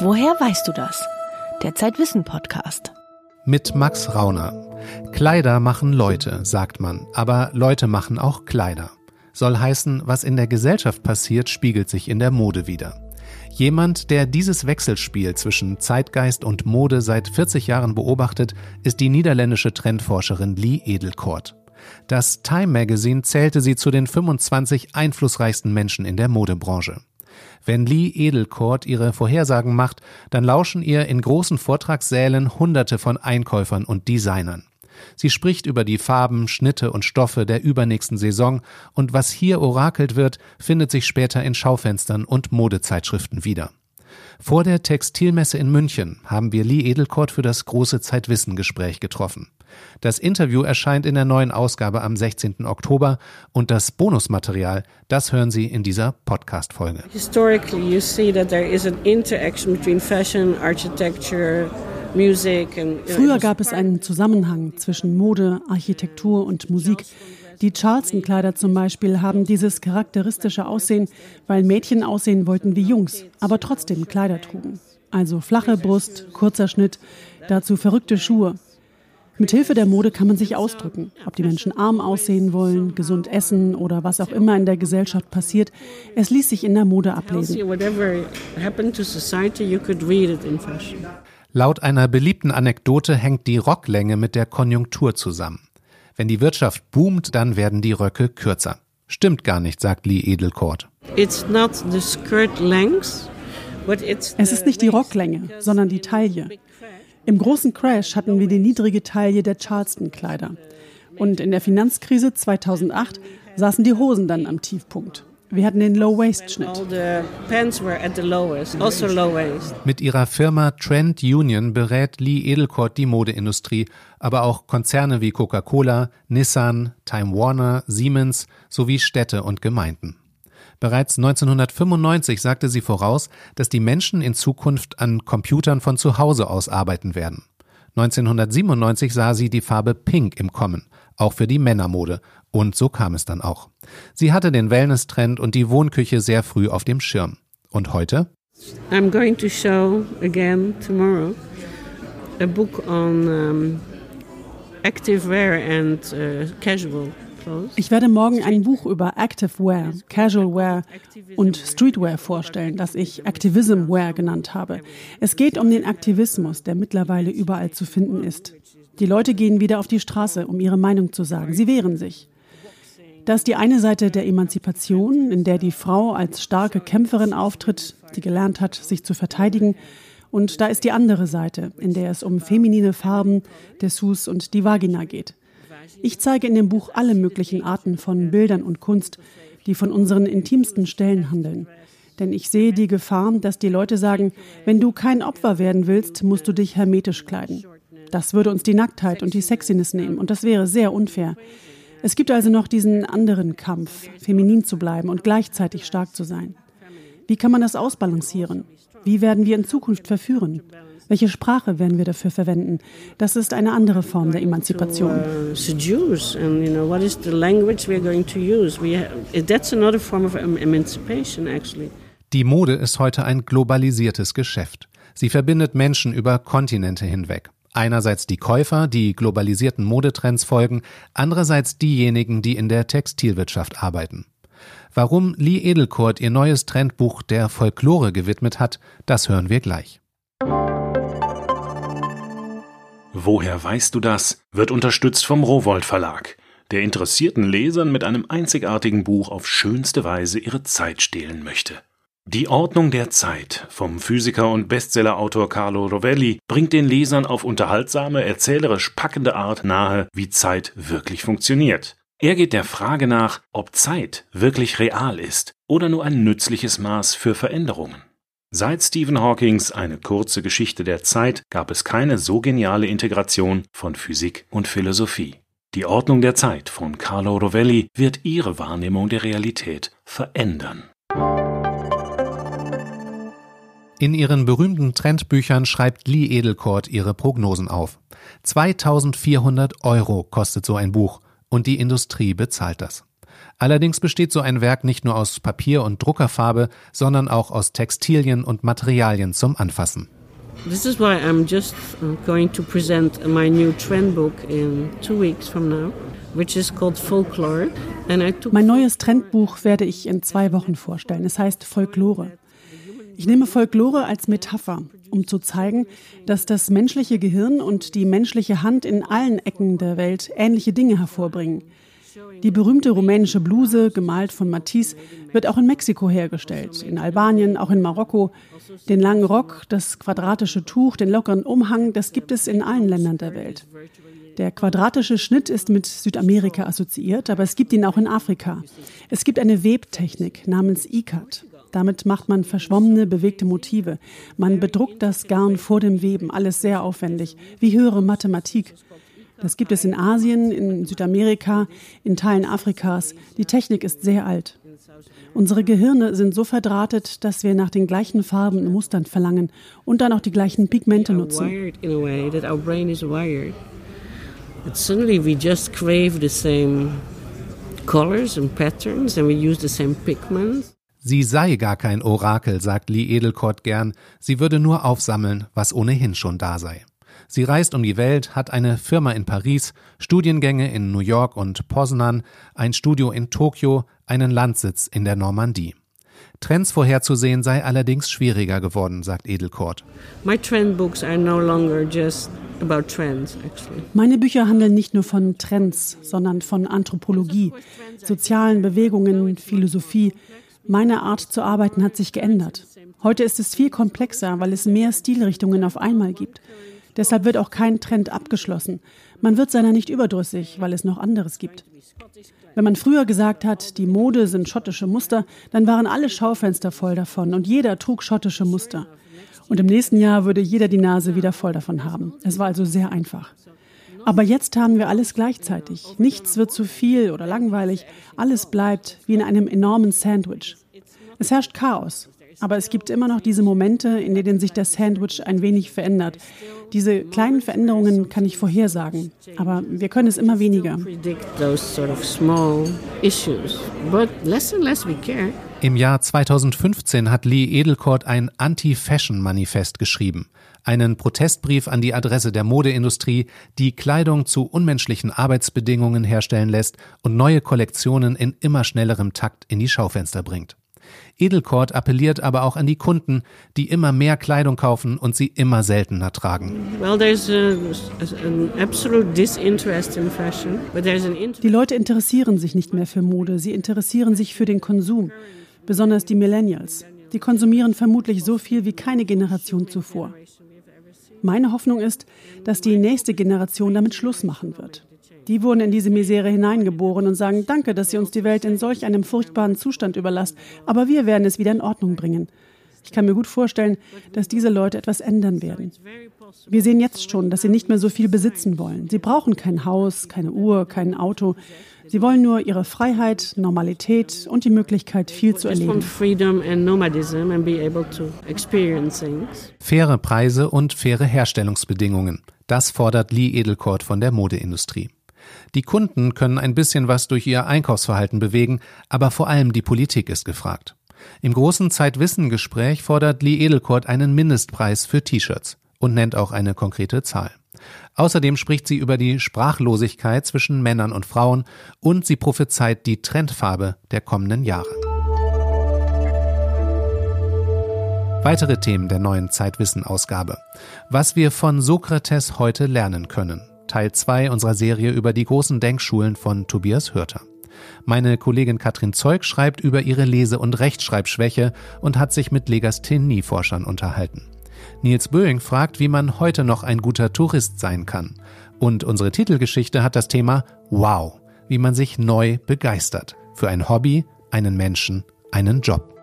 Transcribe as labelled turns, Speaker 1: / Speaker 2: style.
Speaker 1: Woher weißt du das? Der Zeitwissen Podcast.
Speaker 2: Mit Max Rauner. Kleider machen Leute, sagt man, aber Leute machen auch Kleider. Soll heißen, was in der Gesellschaft passiert, spiegelt sich in der Mode wieder. Jemand, der dieses Wechselspiel zwischen Zeitgeist und Mode seit 40 Jahren beobachtet, ist die niederländische Trendforscherin Lee Edelkort. Das Time Magazine zählte sie zu den 25 einflussreichsten Menschen in der Modebranche. Wenn Lee Edelkort ihre Vorhersagen macht, dann lauschen ihr in großen Vortragssälen Hunderte von Einkäufern und Designern. Sie spricht über die Farben, Schnitte und Stoffe der übernächsten Saison und was hier orakelt wird, findet sich später in Schaufenstern und Modezeitschriften wieder. Vor der Textilmesse in München haben wir Lee Edelkort für das große Zeitwissen-Gespräch getroffen. Das Interview erscheint in der neuen Ausgabe am 16. Oktober und das Bonusmaterial, das hören Sie in dieser Podcast-Folge.
Speaker 3: Historically, you see that there is an interaction between fashion, architecture,
Speaker 4: Früher gab es einen Zusammenhang zwischen Mode, Architektur und Musik. Die Charleston-Kleider zum Beispiel haben dieses charakteristische Aussehen, weil Mädchen aussehen wollten wie Jungs, aber trotzdem Kleider trugen. Also flache Brust, kurzer Schnitt, dazu verrückte Schuhe. Mit Hilfe der Mode kann man sich ausdrücken, ob die Menschen arm aussehen wollen, gesund essen oder was auch immer in der Gesellschaft passiert. Es ließ sich in der Mode ablesen.
Speaker 2: Laut einer beliebten Anekdote hängt die Rocklänge mit der Konjunktur zusammen. Wenn die Wirtschaft boomt, dann werden die Röcke kürzer. Stimmt gar nicht, sagt Lee Edelkort.
Speaker 4: Es ist nicht die Rocklänge, sondern die Taille. Im großen Crash hatten wir die niedrige Taille der Charleston-Kleider. Und in der Finanzkrise 2008 saßen die Hosen dann am Tiefpunkt. Wir hatten den Low-Waist-Schnitt.
Speaker 3: Also
Speaker 2: Mit ihrer Firma Trend Union berät Lee Edelkort die Modeindustrie, aber auch Konzerne wie Coca-Cola, Nissan, Time Warner, Siemens sowie Städte und Gemeinden. Bereits 1995 sagte sie voraus, dass die Menschen in Zukunft an Computern von zu Hause aus arbeiten werden. 1997 sah sie die Farbe Pink im Kommen, auch für die Männermode, und so kam es dann auch. Sie hatte den Wellness-Trend und die Wohnküche sehr früh auf dem Schirm. Und heute?
Speaker 3: I'm going to show again tomorrow a book on um, active wear and uh, casual
Speaker 4: ich werde morgen ein Buch über Active Wear, Casual Wear und Streetwear vorstellen, das ich Activism Wear genannt habe. Es geht um den Aktivismus, der mittlerweile überall zu finden ist. Die Leute gehen wieder auf die Straße, um ihre Meinung zu sagen. Sie wehren sich. Das ist die eine Seite der Emanzipation, in der die Frau als starke Kämpferin auftritt, die gelernt hat, sich zu verteidigen. Und da ist die andere Seite, in der es um feminine Farben, Dessous und die Vagina geht. Ich zeige in dem Buch alle möglichen Arten von Bildern und Kunst, die von unseren intimsten Stellen handeln. Denn ich sehe die Gefahr, dass die Leute sagen, wenn du kein Opfer werden willst, musst du dich hermetisch kleiden. Das würde uns die Nacktheit und die Sexiness nehmen und das wäre sehr unfair. Es gibt also noch diesen anderen Kampf, feminin zu bleiben und gleichzeitig stark zu sein. Wie kann man das ausbalancieren? Wie werden wir in Zukunft verführen? Welche Sprache werden wir dafür verwenden? Das ist eine andere Form der Emanzipation.
Speaker 2: Die Mode ist heute ein globalisiertes Geschäft. Sie verbindet Menschen über Kontinente hinweg. Einerseits die Käufer, die globalisierten Modetrends folgen, andererseits diejenigen, die in der Textilwirtschaft arbeiten. Warum Lee Edelkort ihr neues Trendbuch der Folklore gewidmet hat, das hören wir gleich.
Speaker 5: Woher weißt du das? wird unterstützt vom Rowold Verlag, der interessierten Lesern mit einem einzigartigen Buch auf schönste Weise ihre Zeit stehlen möchte. Die Ordnung der Zeit vom Physiker und Bestsellerautor Carlo Rovelli bringt den Lesern auf unterhaltsame, erzählerisch packende Art nahe, wie Zeit wirklich funktioniert. Er geht der Frage nach, ob Zeit wirklich real ist oder nur ein nützliches Maß für Veränderungen. Seit Stephen Hawkings Eine kurze Geschichte der Zeit gab es keine so geniale Integration von Physik und Philosophie. Die Ordnung der Zeit von Carlo Rovelli wird Ihre Wahrnehmung der Realität verändern.
Speaker 2: In ihren berühmten Trendbüchern schreibt Lee Edelkort ihre Prognosen auf. 2400 Euro kostet so ein Buch und die Industrie bezahlt das. Allerdings besteht so ein Werk nicht nur aus Papier und Druckerfarbe, sondern auch aus Textilien und Materialien zum Anfassen.
Speaker 3: This is why I'm just uh, going to present my new trend book in two weeks from now, which is called Folklore.
Speaker 4: mein neues Trendbuch werde ich in zwei Wochen vorstellen. Es heißt Folklore. Ich nehme Folklore als Metapher, um zu zeigen, dass das menschliche Gehirn und die menschliche Hand in allen Ecken der Welt ähnliche Dinge hervorbringen. Die berühmte rumänische Bluse, gemalt von Matisse, wird auch in Mexiko hergestellt, in Albanien, auch in Marokko. Den langen Rock, das quadratische Tuch, den lockeren Umhang, das gibt es in allen Ländern der Welt. Der quadratische Schnitt ist mit Südamerika assoziiert, aber es gibt ihn auch in Afrika. Es gibt eine Webtechnik namens ICAT. Damit macht man verschwommene, bewegte Motive. Man bedruckt das Garn vor dem Weben, alles sehr aufwendig, wie höhere Mathematik. Das gibt es in Asien, in Südamerika, in Teilen Afrikas. Die Technik ist sehr alt. Unsere Gehirne sind so verdrahtet, dass wir nach den gleichen Farben und Mustern verlangen und dann auch die gleichen Pigmente nutzen. Suddenly we just crave the same colors and patterns and we use the same pigments.
Speaker 2: Sie sei gar kein Orakel, sagt Lee Edelkort gern, sie würde nur aufsammeln, was ohnehin schon da sei. Sie reist um die Welt, hat eine Firma in Paris, Studiengänge in New York und Poznan, ein Studio in Tokio, einen Landsitz in der Normandie. Trends vorherzusehen sei allerdings schwieriger geworden, sagt Edelkort.
Speaker 3: My trend books are no longer just about trends,
Speaker 4: actually. Meine Bücher handeln nicht nur von Trends, sondern von Anthropologie, sozialen Bewegungen, Philosophie, meine Art zu arbeiten hat sich geändert. Heute ist es viel komplexer, weil es mehr Stilrichtungen auf einmal gibt. Deshalb wird auch kein Trend abgeschlossen. Man wird seiner nicht überdrüssig, weil es noch anderes gibt. Wenn man früher gesagt hat, die Mode sind schottische Muster, dann waren alle Schaufenster voll davon und jeder trug schottische Muster. Und im nächsten Jahr würde jeder die Nase wieder voll davon haben. Es war also sehr einfach. Aber jetzt haben wir alles gleichzeitig. Nichts wird zu viel oder langweilig. Alles bleibt wie in einem enormen Sandwich. Es herrscht Chaos. Aber es gibt immer noch diese Momente, in denen sich das Sandwich ein wenig verändert. Diese kleinen Veränderungen kann ich vorhersagen, aber wir können es immer weniger.
Speaker 2: Im Jahr 2015 hat Lee Edelkort ein Anti-Fashion-Manifest geschrieben einen Protestbrief an die Adresse der Modeindustrie, die Kleidung zu unmenschlichen Arbeitsbedingungen herstellen lässt und neue Kollektionen in immer schnellerem Takt in die Schaufenster bringt. Edelkort appelliert aber auch an die Kunden, die immer mehr Kleidung kaufen und sie immer seltener tragen.
Speaker 4: Die Leute interessieren sich nicht mehr für Mode, sie interessieren sich für den Konsum, besonders die Millennials. Die konsumieren vermutlich so viel wie keine Generation zuvor. Meine Hoffnung ist, dass die nächste Generation damit Schluss machen wird. Die wurden in diese Misere hineingeboren und sagen, danke, dass ihr uns die Welt in solch einem furchtbaren Zustand überlasst, aber wir werden es wieder in Ordnung bringen. Ich kann mir gut vorstellen, dass diese Leute etwas ändern werden. Wir sehen jetzt schon, dass sie nicht mehr so viel besitzen wollen. Sie brauchen kein Haus, keine Uhr, kein Auto. Sie wollen nur ihre Freiheit, Normalität und die Möglichkeit, viel zu erleben.
Speaker 2: Faire Preise und faire Herstellungsbedingungen. Das fordert Lee Edelkort von der Modeindustrie. Die Kunden können ein bisschen was durch ihr Einkaufsverhalten bewegen, aber vor allem die Politik ist gefragt. Im großen Zeitwissen-Gespräch fordert Lee Edelkort einen Mindestpreis für T-Shirts und nennt auch eine konkrete Zahl. Außerdem spricht sie über die Sprachlosigkeit zwischen Männern und Frauen und sie prophezeit die Trendfarbe der kommenden Jahre. Weitere Themen der neuen Zeitwissen-Ausgabe. Was wir von Sokrates heute lernen können. Teil 2 unserer Serie über die großen Denkschulen von Tobias Hörter. Meine Kollegin Katrin Zeug schreibt über ihre Lese- und Rechtschreibschwäche und hat sich mit Legasthenie-Forschern unterhalten. Nils Böing fragt, wie man heute noch ein guter Tourist sein kann. Und unsere Titelgeschichte hat das Thema Wow, wie man sich neu begeistert. Für ein Hobby, einen Menschen, einen Job.